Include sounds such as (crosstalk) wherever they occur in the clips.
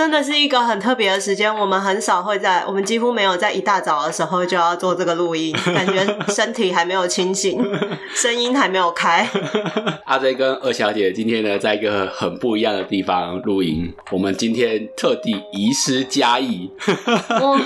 真的是一个很特别的时间，我们很少会在，我们几乎没有在一大早的时候就要做这个录音，(laughs) 感觉身体还没有清醒，(laughs) 声音还没有开。阿 J 跟二小姐今天呢，在一个很不一样的地方录音，我们今天特地移师嘉义。哇，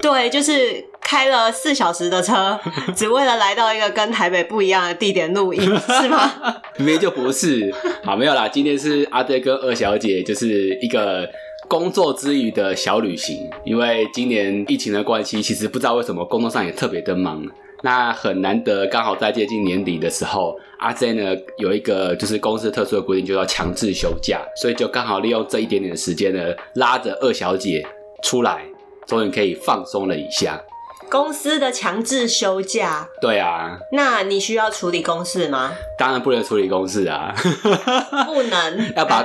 对，就是开了四小时的车，(laughs) 只为了来到一个跟台北不一样的地点录音，是吗？(laughs) 明明就不是，好没有啦。今天是阿 J 跟二小姐，就是一个工作之余的小旅行。因为今年疫情的关系，其实不知道为什么工作上也特别的忙。那很难得，刚好在接近年底的时候，阿 J 呢有一个就是公司特殊的规定，就要强制休假，所以就刚好利用这一点点的时间呢，拉着二小姐出来，终于可以放松了一下。公司的强制休假，对啊，那你需要处理公事吗？当然不能处理公事啊，(laughs) 不能，(laughs) 要把。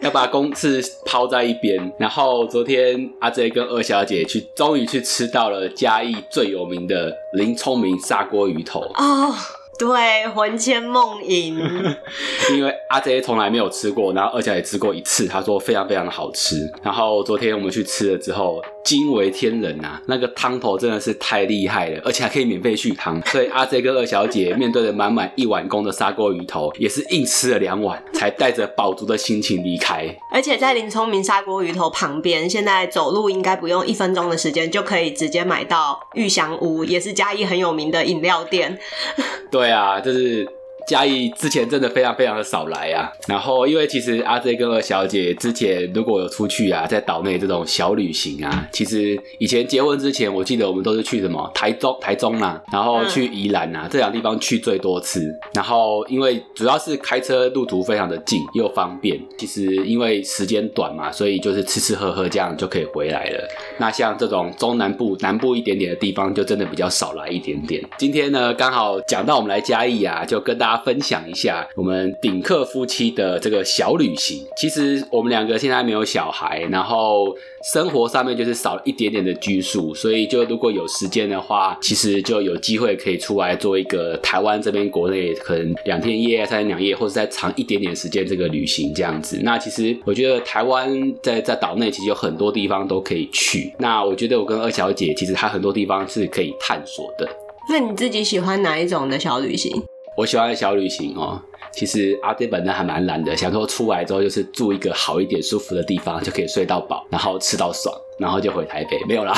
要把公事抛在一边。然后昨天阿 J 跟二小姐去，终于去吃到了嘉义最有名的林聪明砂锅鱼头，哦，对，魂牵梦萦，(laughs) 因为阿 J 从来没有吃过，然后二小姐吃过一次，她说非常非常的好吃。然后昨天我们去吃了之后，惊为天人啊！那个汤头真的是太厉害了，而且还可以免费续汤。所以阿 J 跟二小姐面对着满满一碗公的砂锅鱼头，也是硬吃了两碗，才带着饱足的心情离开。而且在林聪明砂锅鱼头旁边，现在走路应该不用一分钟的时间就可以直接买到玉祥屋，也是嘉义很有名的饮料店。(laughs) 对啊，就是嘉义之前真的非常非常的少来啊。然后因为其实阿 J 跟二小姐之前如果有出去啊，在岛内这种小旅行啊，其实以前结婚之前，我记得我们都是去什么台中、台中啊，然后去宜兰啊、这两个地方去最多次。然后因为主要是开车路途非常的近又方便，其实因为时间短嘛，所以就是吃吃喝喝这样就可以回来了。那像这种中南部、南部一点点的地方，就真的比较少来一点点。今天呢，刚好讲到我们来嘉义啊，就跟大家分享一下我们顶客夫妻的这个小旅行。其实我们两个现在没有小孩，然后生活上面就是少了一点点的拘束，所以就如果有时间的话，其实就有机会可以出来做一个台湾这边国内可能两天一夜、三天两夜，或者再长一点点时间这个旅行这样子。那其实我觉得台湾在在岛内其实有很多地方都可以去。那我觉得我跟二小姐其实还很多地方是可以探索的。那你自己喜欢哪一种的小旅行？我喜欢的小旅行哦，其实阿爹本人还蛮懒的，想说出来之后就是住一个好一点、舒服的地方，就可以睡到饱，然后吃到爽，然后就回台北。没有啦，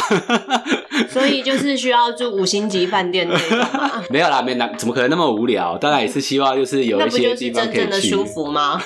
所以就是需要住五星级饭店那种嘛。(laughs) 没有啦，没那怎么可能那么无聊？当然也是希望就是有一些地方可以去。真正的舒服吗？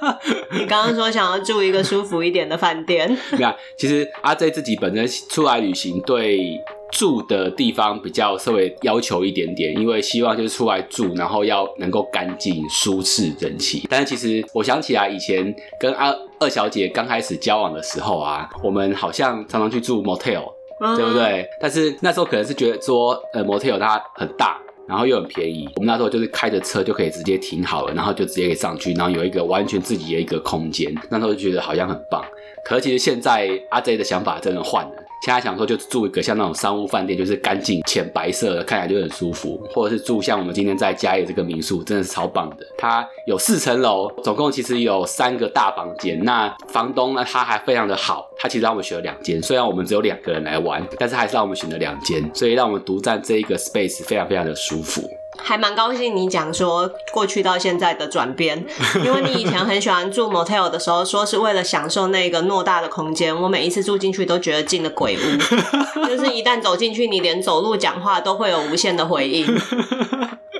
(laughs) 你刚刚说想要住一个舒服一点的饭店，(laughs) 你看，其实阿 J 自己本身出来旅行，对住的地方比较稍微要求一点点，因为希望就是出来住，然后要能够干净、舒适、人气。但是其实我想起来，以前跟阿二小姐刚开始交往的时候啊，我们好像常常去住 motel，对不嗯？对？但是那时候可能是觉得说，呃，motel 它很大。然后又很便宜，我们那时候就是开着车就可以直接停好了，然后就直接可以上去，然后有一个完全自己的一个空间，那时候就觉得好像很棒。可是其实现在阿 J 的想法真的换了，现在想说就住一个像那种商务饭店，就是干净浅白色的，看起来就很舒服，或者是住像我们今天在嘉义这个民宿，真的是超棒的。它有四层楼，总共其实有三个大房间。那房东呢，他还非常的好，他其实让我们选了两间，虽然我们只有两个人来玩，但是还是让我们选了两间，所以让我们独占这一个 space 非常非常的舒服。还蛮高兴你讲说过去到现在的转变，(laughs) 因为你以前很喜欢住 motel 的时候，说是为了享受那个偌大的空间。我每一次住进去都觉得进了鬼屋，(laughs) 就是一旦走进去，你连走路讲话都会有无限的回音。(laughs)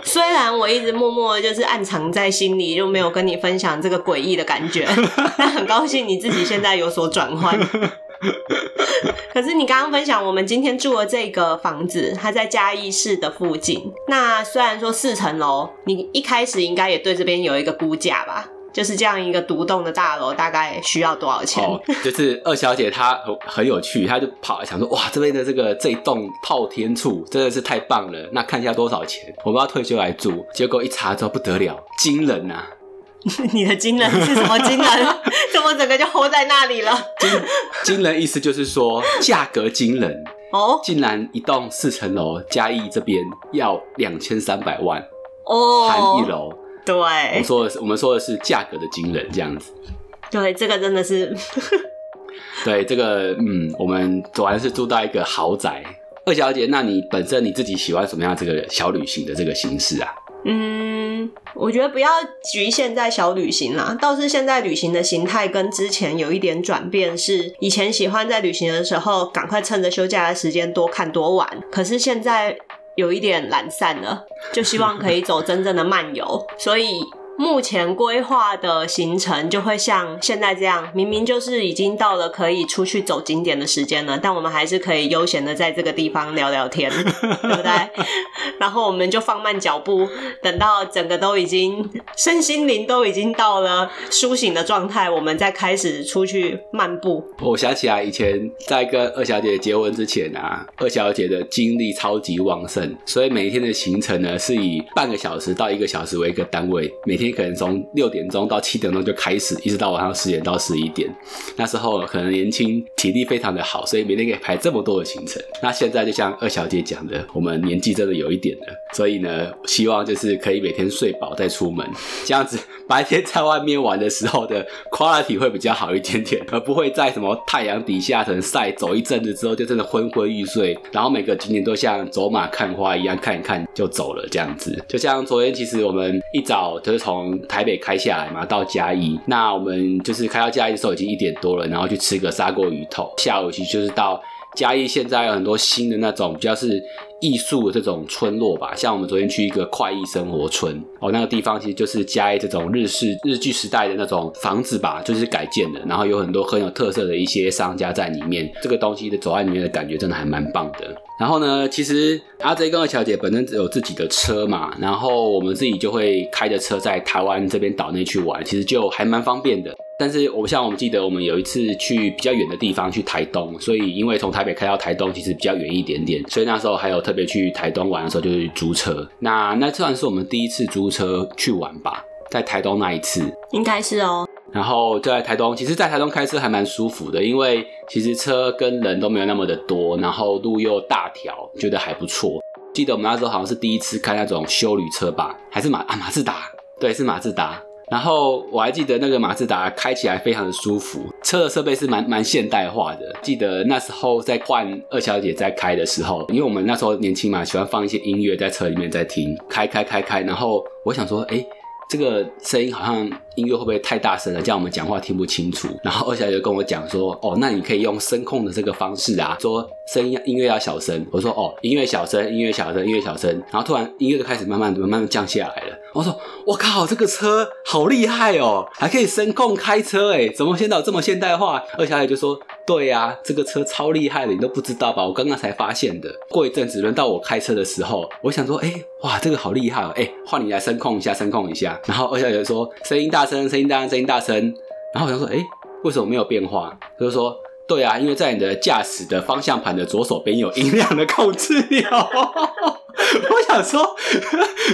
虽然我一直默默地就是暗藏在心里，就没有跟你分享这个诡异的感觉，但很高兴你自己现在有所转换。(laughs) 可是你刚刚分享，我们今天住的这个房子，它在嘉义市的附近。那虽然说四层楼，你一开始应该也对这边有一个估价吧？就是这样一个独栋的大楼，大概需要多少钱？哦，(laughs) 就是二小姐她很有趣，她就跑来想说，哇，这边的这个这一栋套天处真的是太棒了，那看一下多少钱，我们要退休来住。结果一查之后不得了，惊人啊！(laughs) 你的惊人是什么惊人？(laughs) 怎么整个就 hold 在那里了？惊惊人意思就是说价格惊人，哦竟然一栋四层楼，嘉义这边要两千三百万哦，含一哦，楼。对，我说的是，我们说的是价格的惊人这样子。对，这个真的是，(laughs) 对这个，嗯，我们果然是住到一个豪宅。二小姐，那你本身你自己喜欢什么样这个小旅行的这个形式啊？嗯，我觉得不要局限在小旅行啦，倒是现在旅行的形态跟之前有一点转变，是以前喜欢在旅行的时候赶快趁着休假的时间多看多玩，可是现在有一点懒散了，就希望可以走真正的漫游，所以。目前规划的行程就会像现在这样，明明就是已经到了可以出去走景点的时间了，但我们还是可以悠闲的在这个地方聊聊天，(laughs) 对不对？然后我们就放慢脚步，等到整个都已经身心灵都已经到了苏醒的状态，我们再开始出去漫步。我想起来以前在跟二小姐结婚之前啊，二小姐的精力超级旺盛，所以每一天的行程呢是以半个小时到一个小时为一个单位，每天。你可能从六点钟到七点钟就开始，一直到晚上十点到十一点。那时候可能年轻，体力非常的好，所以每天可以排这么多的行程。那现在就像二小姐讲的，我们年纪真的有一点了，所以呢，希望就是可以每天睡饱再出门，这样子白天在外面玩的时候的 quality 会比较好一点点，而不会在什么太阳底下可能晒走一阵子之后就真的昏昏欲睡，然后每个景点都像走马看花一样看一看就走了这样子。就像昨天，其实我们一早就是从从台北开下来嘛，到嘉义，那我们就是开到嘉义的时候已经一点多了，然后去吃个砂锅鱼头。下午其实就是到嘉义，现在有很多新的那种比较是艺术的这种村落吧，像我们昨天去一个快意生活村哦，那个地方其实就是嘉义这种日式日剧时代的那种房子吧，就是改建的，然后有很多很有特色的一些商家在里面，这个东西的走在里面的感觉真的还蛮棒的。然后呢，其实阿 J 跟二小姐本身有自己的车嘛，然后我们自己就会开着车在台湾这边岛内去玩，其实就还蛮方便的。但是我像我们记得，我们有一次去比较远的地方，去台东，所以因为从台北开到台东其实比较远一点点，所以那时候还有特别去台东玩的时候，就是租车。那那算是我们第一次租车去玩吧，在台东那一次，应该是哦。然后在台东，其实，在台东开车还蛮舒服的，因为其实车跟人都没有那么的多，然后路又大条，觉得还不错。记得我们那时候好像是第一次开那种修旅车吧，还是马啊马自达？对，是马自达。然后我还记得那个马自达开起来非常的舒服，车的设备是蛮蛮现代化的。记得那时候在换二小姐在开的时候，因为我们那时候年轻嘛，喜欢放一些音乐在车里面在听，开开开开。然后我想说，哎。这个声音好像音乐会不会太大声了，叫我们讲话听不清楚。(laughs) 然后二小姐就跟我讲说：“哦，那你可以用声控的这个方式啊，说声音音乐要小声。”我说：“哦，音乐小声，音乐小声，音乐小声。”然后突然音乐就开始慢慢慢慢降下来了。我说：“我靠，这个车好厉害哦，还可以声控开车哎，怎么现在有这么现代化？”二小姐就说。对呀，这个车超厉害的，你都不知道吧？我刚刚才发现的。过一阵子轮到我开车的时候，我想说，哎，哇，这个好厉害哦！哎，换你来声控一下，声控一下。然后二小姐说，声音大声，声音大声，声音大声。然后我想说，哎，为什么没有变化？他就说，对啊，因为在你的驾驶的方向盘的左手边有音量的控制钮。(laughs) 我想说，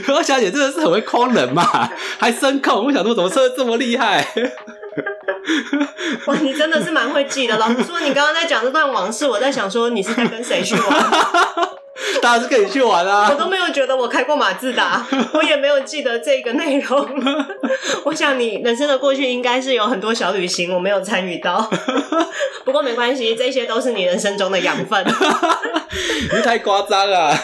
何小姐真的是很会诓人嘛，还声控。我想说，怎么车这么厉害？哇，你真的是蛮会记的。老实说，你刚刚在讲这段往事，我在想说，你是在跟谁去玩？(laughs) 当然是可以去玩啊！我都没有觉得我开过马自达，(laughs) 我也没有记得这个内容。(laughs) 我想你人生的过去应该是有很多小旅行，我没有参与到。不过没关系，这些都是你人生中的养分。你太夸张了！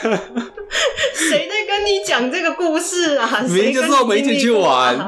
谁在跟你讲这个故事啊？明明就是我们一起去玩。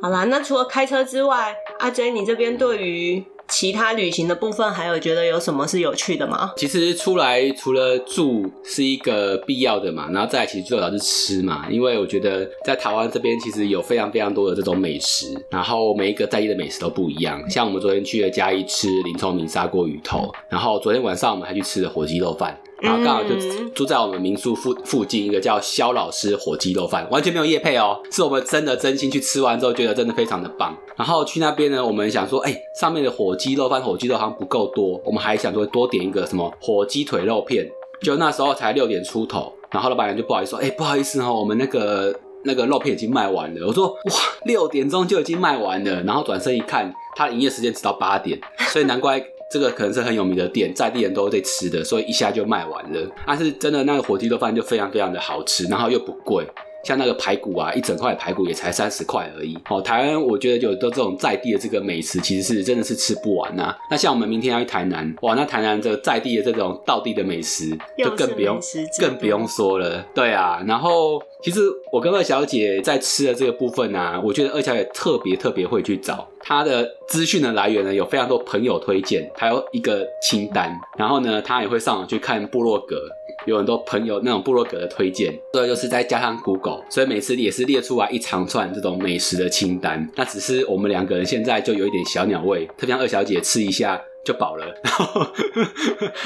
好啦，那除了开车之外，阿 J，你这边对于其他旅行的部分，还有觉得有什么是有趣的吗？其实出来除了住是一个必要的嘛，然后再其实最主要是吃嘛，因为我觉得在台湾这边其实有非常非常多的这种美食，然后每一个在地的美食都不一样。像我们昨天去了嘉义吃林聪明砂锅鱼头，然后昨天晚上我们还去吃了火鸡肉饭。然后刚好就住在我们民宿附附近一个叫肖老师火鸡肉饭，完全没有夜配哦，是我们真的真心去吃完之后觉得真的非常的棒。然后去那边呢，我们想说，哎，上面的火鸡肉饭、火鸡肉好像不够多，我们还想说多点一个什么火鸡腿肉片。就那时候才六点出头，然后老板娘就不好意思说，哎，不好意思哦，我们那个那个肉片已经卖完了。我说，哇，六点钟就已经卖完了。然后转身一看，它营业时间直到八点，所以难怪。这个可能是很有名的店，在地人都在吃的，所以一下就卖完了。但是真的那个火鸡肉饭就非常非常的好吃，然后又不贵，像那个排骨啊，一整块排骨也才三十块而已。哦，台湾我觉得有的这种在地的这个美食，其实是真的是吃不完呐、那像我们明天要去台南，哇，那台南这个在地的这种道地的美食，就更不用更不用说了。对啊，然后其实我跟二小姐在吃的这个部分啊，我觉得二小姐特别特别会去找她的资讯的来源呢，有非常多朋友推荐，还有一个清单，然后呢，她也会上网去看部落格。有很多朋友那种部落格的推荐，这就是再加上 Google，所以每次也是列出来一长串这种美食的清单。那只是我们两个人现在就有一点小鸟胃，特别像二小姐吃一下就饱了，然后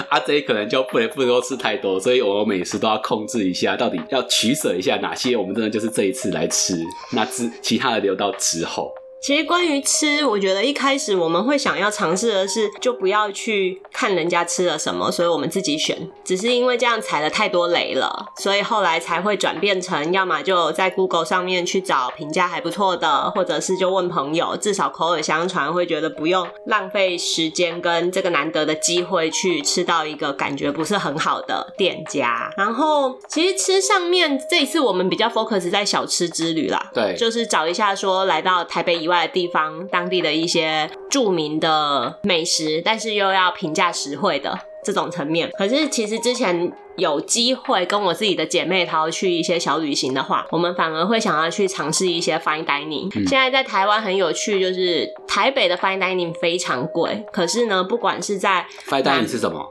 阿 J 可能就不能不能够吃太多，所以我们每次都要控制一下，到底要取舍一下哪些我们真的就是这一次来吃，那之其他的留到之后。其实关于吃，我觉得一开始我们会想要尝试的是，就不要去看人家吃了什么，所以我们自己选。只是因为这样踩了太多雷了，所以后来才会转变成，要么就在 Google 上面去找评价还不错的，或者是就问朋友，至少口耳相传，会觉得不用浪费时间跟这个难得的机会去吃到一个感觉不是很好的店家。然后其实吃上面这一次我们比较 focus 在小吃之旅啦，对，就是找一下说来到台北以外的地方，当地的一些著名的美食，但是又要平价实惠的这种层面。可是其实之前有机会跟我自己的姐妹淘去一些小旅行的话，我们反而会想要去尝试一些 fine dining。现在在台湾很有趣，就是台北的 fine dining 非常贵，可是呢，不管是在 Fine dining 是什么？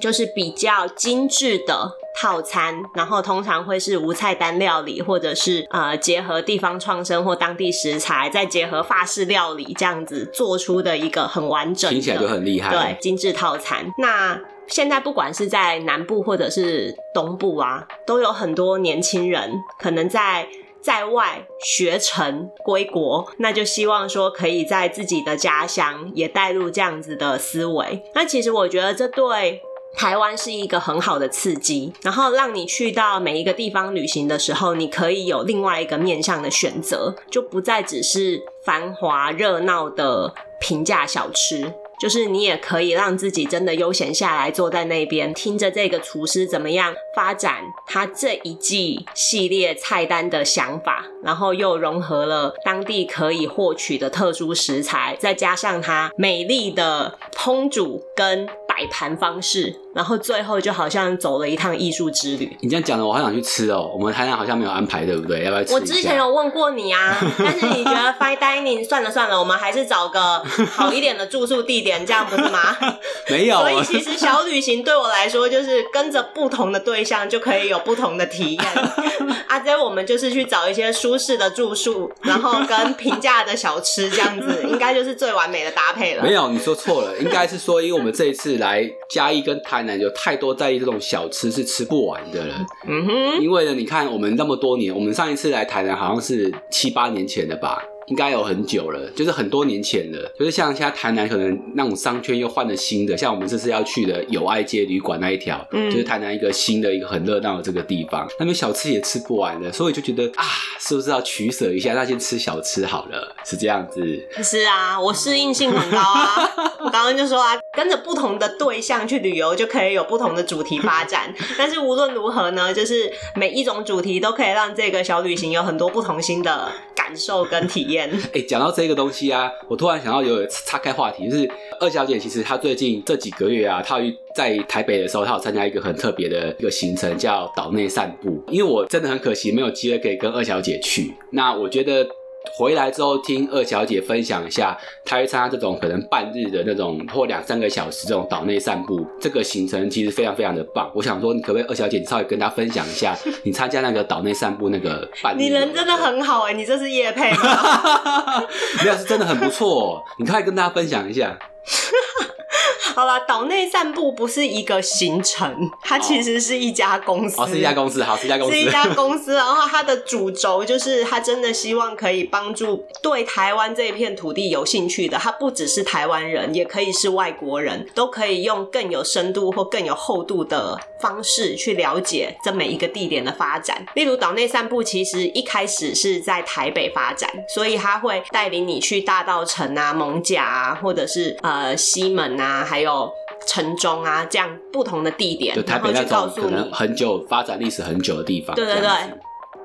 就是比较精致的套餐，然后通常会是无菜单料理，或者是呃结合地方创生或当地食材，再结合法式料理这样子做出的一个很完整的，听起来就很厉害。对，精致套餐。那现在不管是在南部或者是东部啊，都有很多年轻人可能在。在外学成归国，那就希望说可以在自己的家乡也带入这样子的思维。那其实我觉得这对台湾是一个很好的刺激，然后让你去到每一个地方旅行的时候，你可以有另外一个面向的选择，就不再只是繁华热闹的平价小吃。就是你也可以让自己真的悠闲下来，坐在那边听着这个厨师怎么样发展他这一季系列菜单的想法，然后又融合了当地可以获取的特殊食材，再加上它美丽的烹煮跟摆盘方式，然后最后就好像走了一趟艺术之旅。你这样讲的，我好想去吃哦。我们台南好像没有安排，对不对？要不要吃？我之前有问过你啊，(laughs) 但是你觉得 fine dining 算了算了，我们还是找个好一点的住宿地点，这样不是吗？(laughs) 没有。所以其实小旅行对我来说，就是跟着不同的对象就可以有不同的体验。(laughs) 阿 J，我们就是去找一些舒适的住宿，然后跟平价的小吃，这样子应该就是最完美的搭配了。没有，你说错了，应该是说，因为我们这一次来嘉义跟台南有太多在意这种小吃是吃不完的了。嗯哼，因为呢，你看我们那么多年，我们上一次来台南好像是七八年前的吧。应该有很久了，就是很多年前了。就是像现在台南可能那种商圈又换了新的，像我们这次要去的友爱街旅馆那一条，嗯就是台南一个新的一个很热闹的这个地方，那边小吃也吃不完了，所以就觉得啊，是不是要取舍一下？那先吃小吃好了，是这样子。是啊，我适应性很高啊。(laughs) 我刚刚就说啊，跟着不同的对象去旅游，就可以有不同的主题发展。(laughs) 但是无论如何呢，就是每一种主题都可以让这个小旅行有很多不同新的感受跟体验。(laughs) 哎、讲到这个东西啊，我突然想到有岔开话题，就是二小姐其实她最近这几个月啊，她有在台北的时候，她有参加一个很特别的一个行程，叫岛内散步。因为我真的很可惜没有机会可以跟二小姐去，那我觉得。回来之后听二小姐分享一下，她会参加这种可能半日的那种或两三个小时这种岛内散步，这个行程其实非常非常的棒。我想说，你可不可以二小姐你稍微跟她分享一下，你参加那个岛内散步那个半日？你人真的很好哎、你这是叶配吗？(laughs) (laughs) 没有，是真的很不错、哦，你可以跟大家分享一下。好啦，岛内散步不是一个行程，它其实是一家公司。哦，是一家公司，好，是一家公司。是一家公司，然后它的主轴就是它真的希望可以帮助对台湾这一片土地有兴趣的，它不只是台湾人，也可以是外国人，都可以用更有深度或更有厚度的方式去了解这每一个地点的发展。例如岛内散步，其实一开始是在台北发展，所以他会带领你去大道城啊、蒙甲啊，或者是呃西门啊，还有。城中啊，这样不同的地点，就台北那然后去告诉种可能你，很久发展历史很久的地方。对对对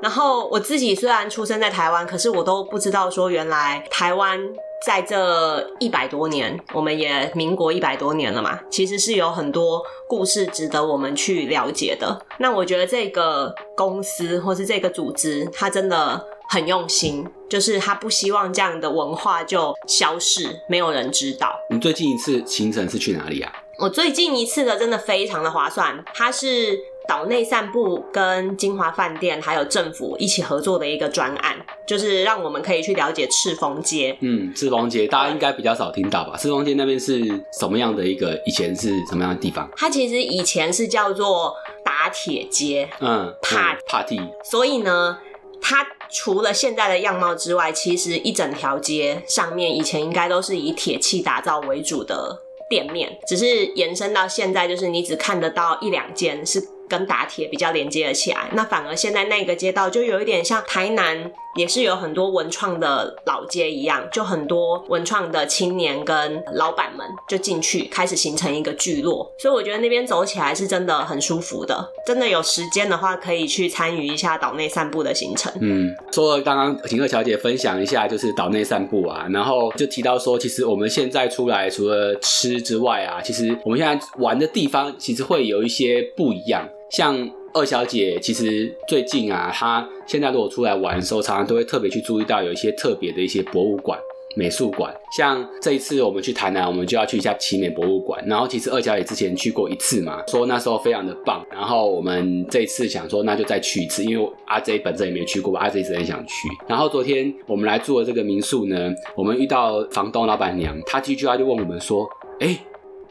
然后我自己虽然出生在台湾，可是我都不知道说原来台湾在这一百多年，我们也民国一百多年了嘛，其实是有很多故事值得我们去了解的。那我觉得这个公司或是这个组织，它真的很用心，就是他不希望这样的文化就消逝，没有人知道。你最近一次行程是去哪里啊？我最近一次的真的非常的划算，它是。岛内散步跟金华饭店还有政府一起合作的一个专案，就是让我们可以去了解赤峰街。嗯，赤峰街大家应该比较少听到吧？赤峰街那边是什么样的一个？以前是什么样的地方？它其实以前是叫做打铁街。嗯，帕帕蒂。所以呢，它除了现在的样貌之外，其实一整条街上面以前应该都是以铁器打造为主的店面，只是延伸到现在，就是你只看得到一两间是。跟打铁比较连接了起来，那反而现在那个街道就有一点像台南，也是有很多文创的老街一样，就很多文创的青年跟老板们就进去开始形成一个聚落，所以我觉得那边走起来是真的很舒服的。真的有时间的话，可以去参与一下岛内散步的行程。嗯，说刚刚晴鹤小姐分享一下，就是岛内散步啊，然后就提到说，其实我们现在出来除了吃之外啊，其实我们现在玩的地方其实会有一些不一样。像二小姐，其实最近啊，她现在如果出来玩的时候，常常都会特别去注意到有一些特别的一些博物馆、美术馆。像这一次我们去台南，我们就要去一下奇美博物馆。然后其实二小姐之前去过一次嘛，说那时候非常的棒。然后我们这一次想说，那就再去一次，因为阿 J 本身也没去过，阿 J 一直很想去。然后昨天我们来住的这个民宿呢，我们遇到房东老板娘，她第一句话就问我们说：“哎，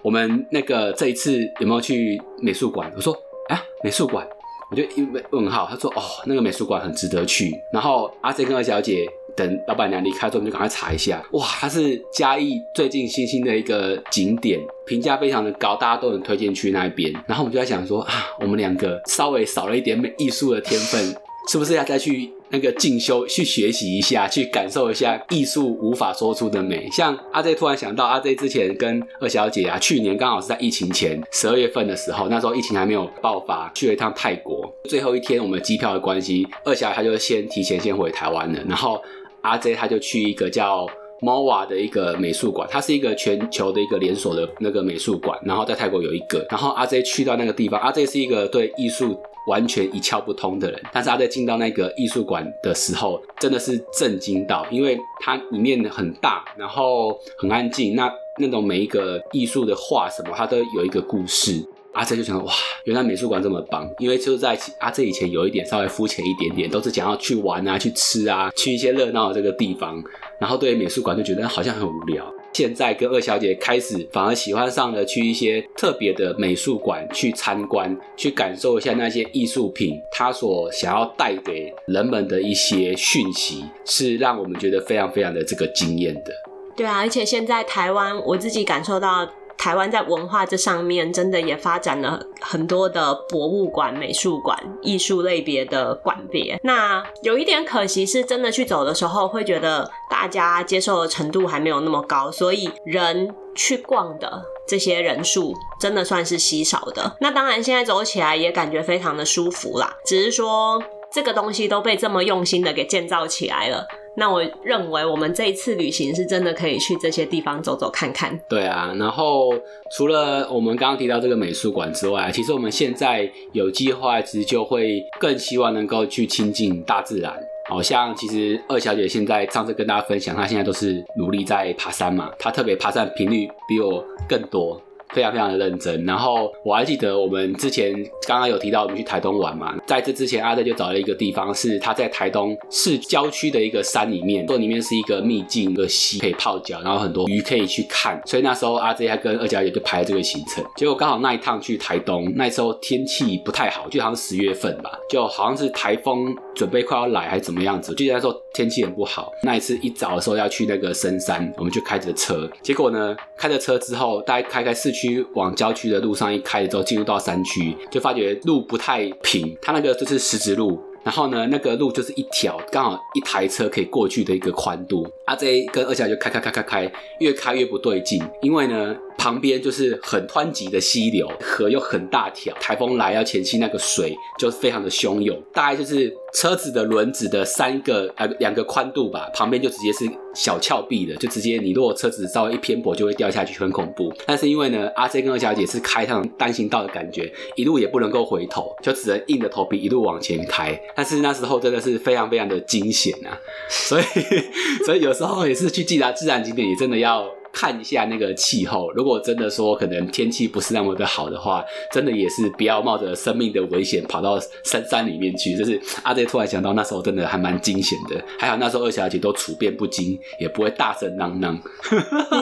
我们那个这一次有没有去美术馆？”我说。啊，美术馆，我就一问号。他说：“哦，那个美术馆很值得去。”然后阿 Z 跟二小姐等老板娘离开之后，我们就赶快查一下。哇，它是嘉义最近新兴的一个景点，评价非常的高，大家都很推荐去那边。然后我们就在想说啊，我们两个稍微少了一点美艺术的天分，是不是要再去？那个进修去学习一下，去感受一下艺术无法说出的美。像阿 J 突然想到，阿 J 之前跟二小姐啊，去年刚好是在疫情前十二月份的时候，那时候疫情还没有爆发，去了一趟泰国。最后一天我们机票的关系，二小姐她就先提前先回台湾了，然后阿 J 他就去一个叫 MOA 的一个美术馆，它是一个全球的一个连锁的那个美术馆，然后在泰国有一个。然后阿 Z 去到那个地方，阿 Z 是一个对艺术。完全一窍不通的人，但是他在进到那个艺术馆的时候，真的是震惊到，因为它里面很大，然后很安静，那那种每一个艺术的画什么，它都有一个故事。阿 Z 就想哇，原来美术馆这么棒，因为就是在阿 Z 以前有一点稍微肤浅一点点，都是想要去玩啊、去吃啊、去一些热闹的这个地方，然后对美术馆就觉得好像很无聊。现在跟二小姐开始反而喜欢上了去一些特别的美术馆去参观，去感受一下那些艺术品，它所想要带给人们的一些讯息，是让我们觉得非常非常的这个惊艳的。对啊，而且现在台湾，我自己感受到。台湾在文化这上面真的也发展了很多的博物馆、美术馆、艺术类别的馆别。那有一点可惜是，真的去走的时候会觉得大家接受的程度还没有那么高，所以人去逛的这些人数真的算是稀少的。那当然，现在走起来也感觉非常的舒服啦，只是说这个东西都被这么用心的给建造起来了。那我认为我们这一次旅行是真的可以去这些地方走走看看。对啊，然后除了我们刚刚提到这个美术馆之外，其实我们现在有计划，其实就会更希望能够去亲近大自然。好像其实二小姐现在上次跟大家分享，她现在都是努力在爬山嘛，她特别爬山频率比我更多。非常非常的认真，然后我还记得我们之前刚刚有提到我们去台东玩嘛，在这之前阿德就找了一个地方，是他在台东市郊区的一个山里面，说里面是一个秘境，一个溪可以泡脚，然后很多鱼可以去看，所以那时候阿 Z 还跟二小姐就排了这个行程，结果刚好那一趟去台东，那时候天气不太好，就好像十月份吧，就好像是台风准备快要来还是怎么样子，就那时候天气很不好。那一次一早的时候要去那个深山，我们就开着车，结果呢开着车之后，大家开开市区。区往郊区的路上一开之后，进入到山区，就发觉路不太平。它那个就是石子路，然后呢，那个路就是一条刚好一台车可以过去的一个宽度。阿 Z 跟二小就开开开开开，越开越不对劲，因为呢。旁边就是很湍急的溪流，河又很大条，台风来要前期那个水就非常的汹涌，大概就是车子的轮子的三个呃两个宽度吧，旁边就直接是小峭壁的，就直接你如果车子稍微一偏颇就会掉下去，很恐怖。但是因为呢，阿 J 跟二小姐是开上单行道的感觉，一路也不能够回头，就只能硬着头皮一路往前开。但是那时候真的是非常非常的惊险啊，所以 (laughs) 所以有时候也是去自然自然景点，也真的要。看一下那个气候，如果真的说可能天气不是那么的好的话，真的也是不要冒着生命的危险跑到深山里面去。就是阿 J 突然想到那时候真的还蛮惊险的，还好那时候二小姐都处变不惊，也不会大声嚷嚷。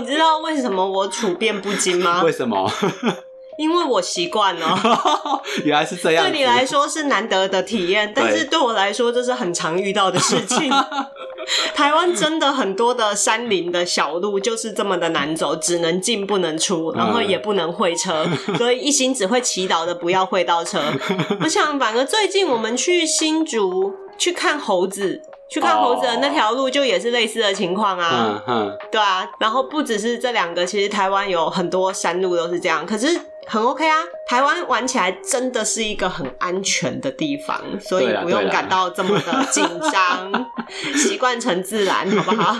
你知道为什么我处变不惊吗？为什么？(laughs) 因为我习惯了。(laughs) 原来是这样。对你来说是难得的体验，但是对我来说这是很常遇到的事情。(laughs) (laughs) 台湾真的很多的山林的小路就是这么的难走，只能进不能出，然后也不能会车，所以一心只会祈祷的不要会到车。(laughs) 我想，反而最近我们去新竹去看猴子，去看猴子的那条路就也是类似的情况啊。嗯嗯，对啊。然后不只是这两个，其实台湾有很多山路都是这样，可是。很 OK 啊，台湾玩起来真的是一个很安全的地方，所以不用感到这么的紧张，(laughs) 习惯成自然，好不好？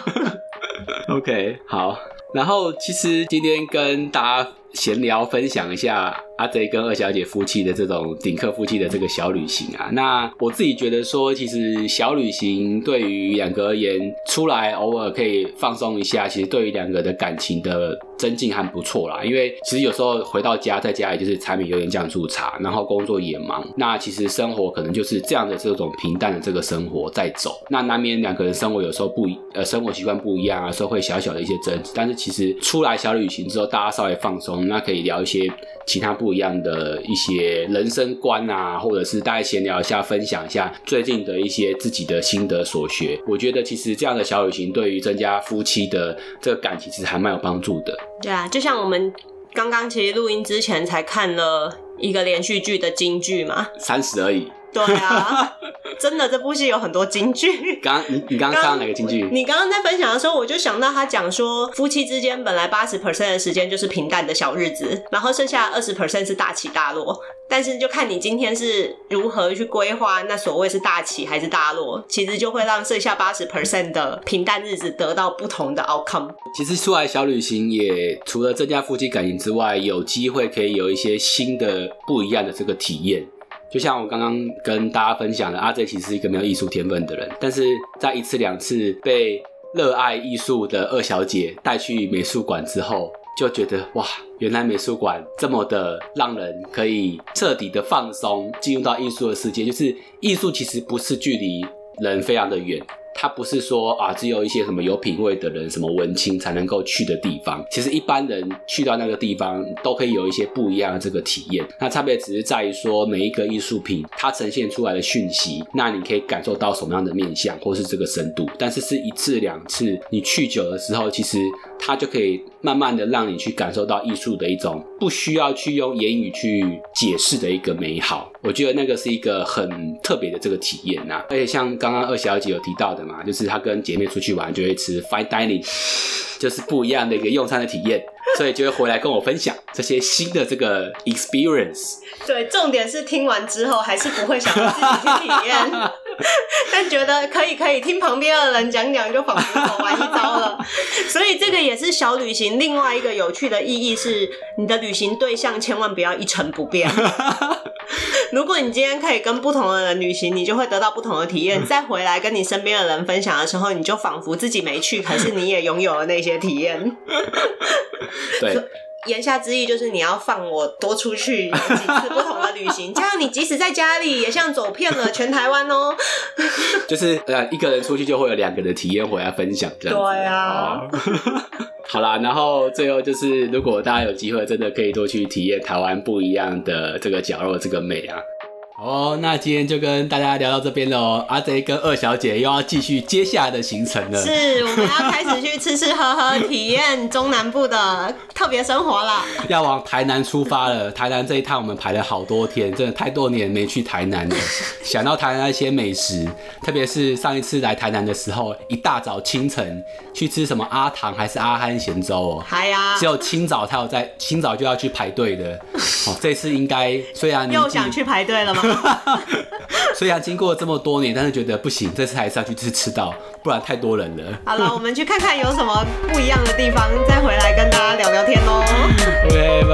(laughs) OK，好。然后其实今天跟大家闲聊分享一下。阿贼跟二小姐夫妻的这种顶客夫妻的这个小旅行啊，那我自己觉得说，其实小旅行对于两个而言，出来偶尔可以放松一下，其实对于两个的感情的增进还不错啦。因为其实有时候回到家，在家里就是柴米油盐酱醋茶，然后工作也忙，那其实生活可能就是这样的这种平淡的这个生活在走。那难免两个人生活有时候不，呃，生活习惯不一样啊，所以会小小的一些争执。但是其实出来小旅行之后，大家稍微放松，那可以聊一些其他不。不一样的一些人生观啊，或者是大家闲聊一下，分享一下最近的一些自己的心得所学。我觉得其实这样的小旅行对于增加夫妻的这个感情，其实还蛮有帮助的。对啊，就像我们刚刚其实录音之前才看了一个连续剧的京剧嘛，三十而已。对啊，真的这部戏有很多金句。刚你你刚刚看到哪个金句？你刚刚在分享的时候，我就想到他讲说，夫妻之间本来八十 percent 的时间就是平淡的小日子，然后剩下二十 percent 是大起大落。但是就看你今天是如何去规划，那所谓是大起还是大落，其实就会让剩下八十 percent 的平淡日子得到不同的 outcome。其实出来小旅行也除了增加夫妻感情之外，有机会可以有一些新的不一样的这个体验。就像我刚刚跟大家分享的，阿 J 其实是一个没有艺术天分的人，但是在一次两次被热爱艺术的二小姐带去美术馆之后，就觉得哇，原来美术馆这么的让人可以彻底的放松，进入到艺术的世界。就是艺术其实不是距离人非常的远。它不是说啊，只有一些什么有品位的人、什么文青才能够去的地方。其实一般人去到那个地方，都可以有一些不一样的这个体验。那差别只是在于说，每一个艺术品它呈现出来的讯息，那你可以感受到什么样的面相，或是这个深度。但是是一次两次，你去久的时候，其实它就可以慢慢的让你去感受到艺术的一种不需要去用言语去解释的一个美好。我觉得那个是一个很特别的这个体验呐。而且像刚刚二小姐有提到的。嘛，就是她跟姐妹出去玩就会吃 fine dining，(sighs) 就是不一样的一个用餐的体验，(laughs) 所以就会回来跟我分享这些新的这个 experience。对，重点是听完之后还是不会想要自己去体验，(laughs) 但觉得可以可以听旁边的人讲讲，就仿佛走完一遭了。(laughs) 所以这个也是小旅行另外一个有趣的意义是，你的旅行对象千万不要一成不变。(laughs) 如果你今天可以跟不同的人旅行，你就会得到不同的体验。再回来跟你身边的人分享的时候，你就仿佛自己没去，可是你也拥有了那些体验。对，言下之意就是你要放我多出去几次不同的旅行，(laughs) 这样你即使在家里也像走遍了全台湾哦。(laughs) 就是呃，一个人出去就会有两个人体验回来分享，这样对啊。(laughs) 好啦，然后最后就是，如果大家有机会，真的可以多去体验台湾不一样的这个角落，这个美啊。哦，那今天就跟大家聊到这边喽。阿贼跟二小姐又要继续接下来的行程了。是，我们要开始去吃吃喝喝，体验中南部的特别生活了。要往台南出发了。台南这一趟我们排了好多天，真的太多年没去台南了。(laughs) 想到台南那些美食，特别是上一次来台南的时候，一大早清晨去吃什么阿唐还是阿憨咸粥哦。还呀只，有清早才有在，清早就要去排队的。哦，这次应该虽然又想去排队了吗？(laughs) 虽然经过这么多年，但是觉得不行，这次还是要去吃吃到，不然太多人了。好了，我们去看看有什么不一样的地方，再回来跟大家聊聊天喽。(laughs) OK，